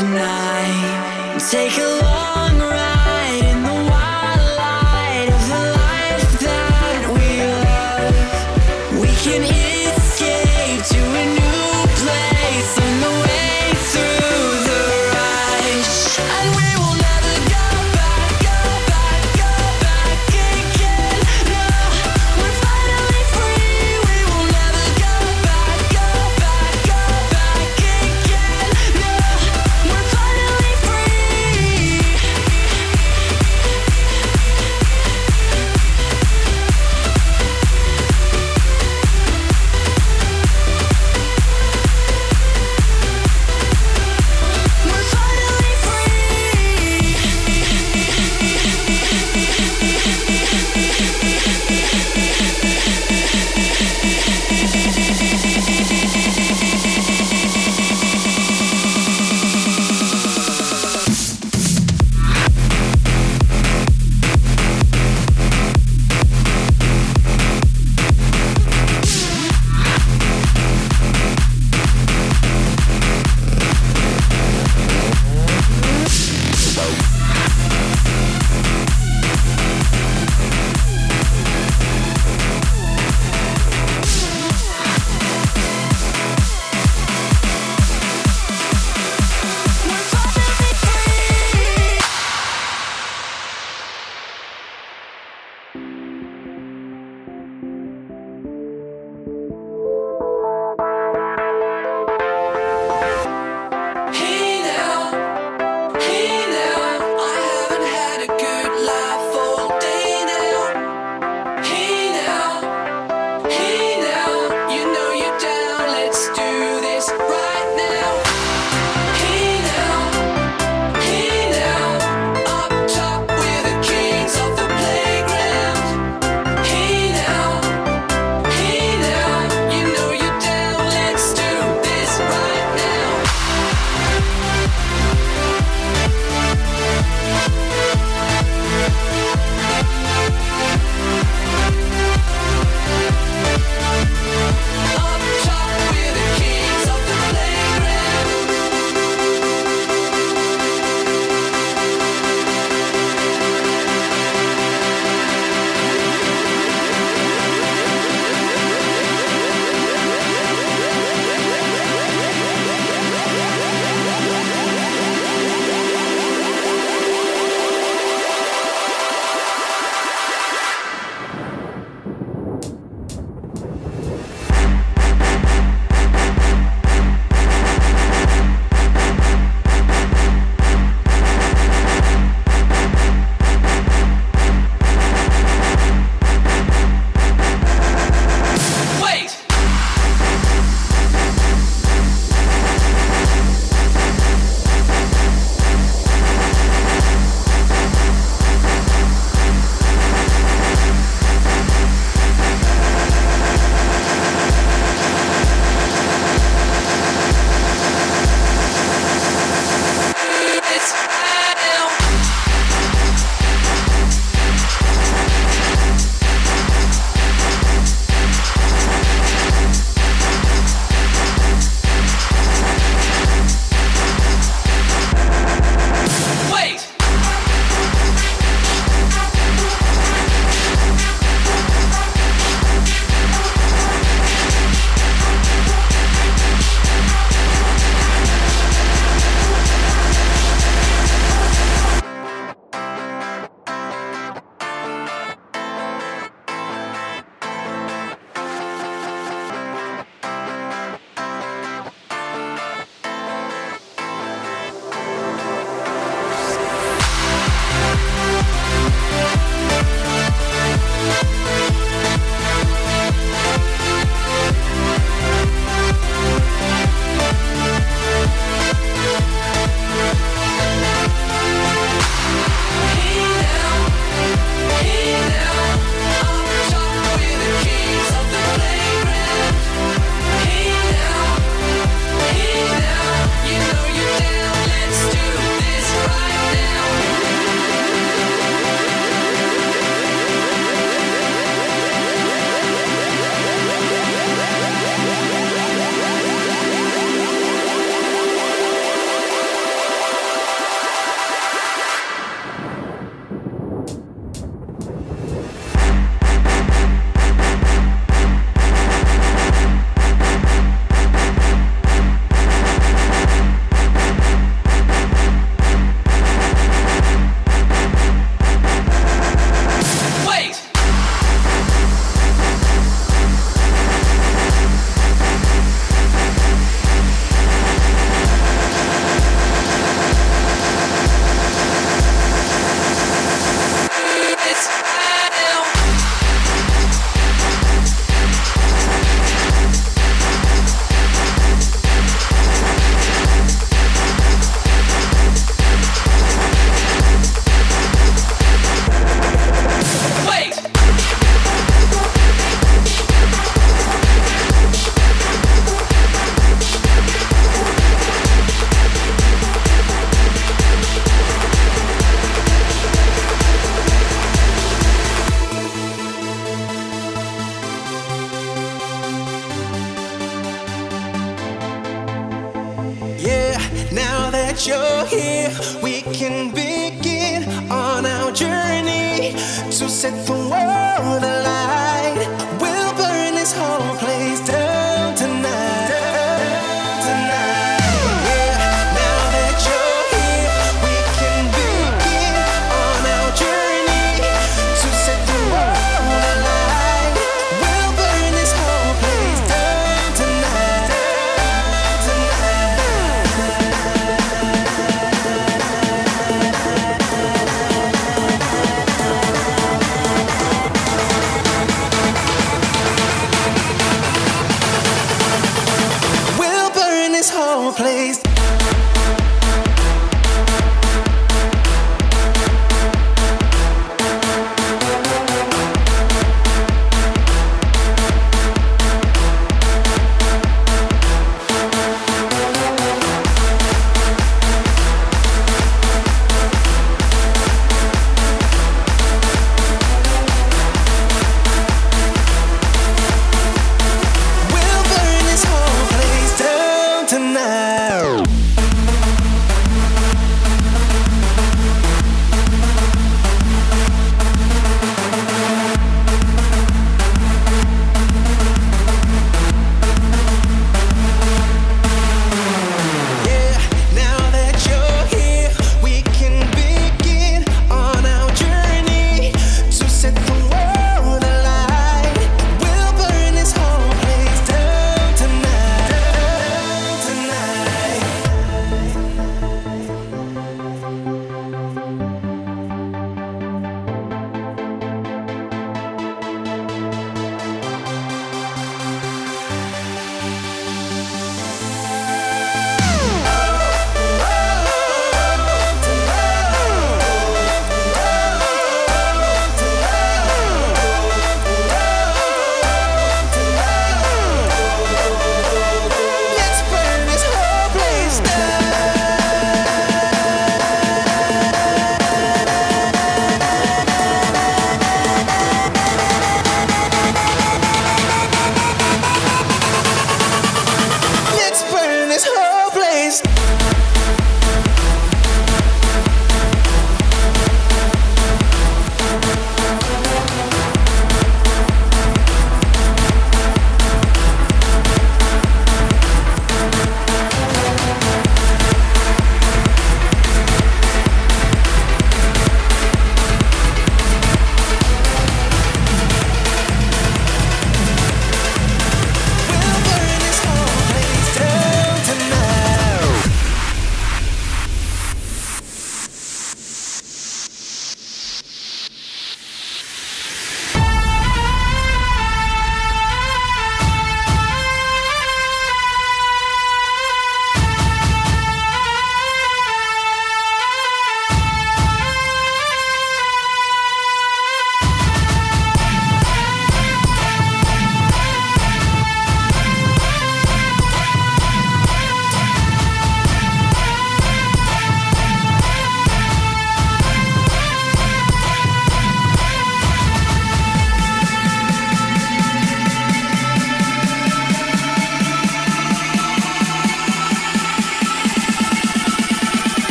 tonight. Take a long ride.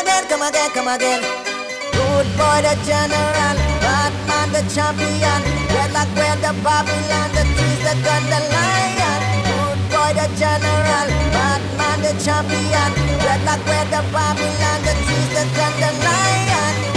Again, come again, come again. Good boy, the general. Batman, the champion. Dreadlock, where the Babylon. The trees, the gun, the lion. Good boy, the general. Batman, the champion. Dreadlock, where the Babylon. The trees, the gun, the. Lion,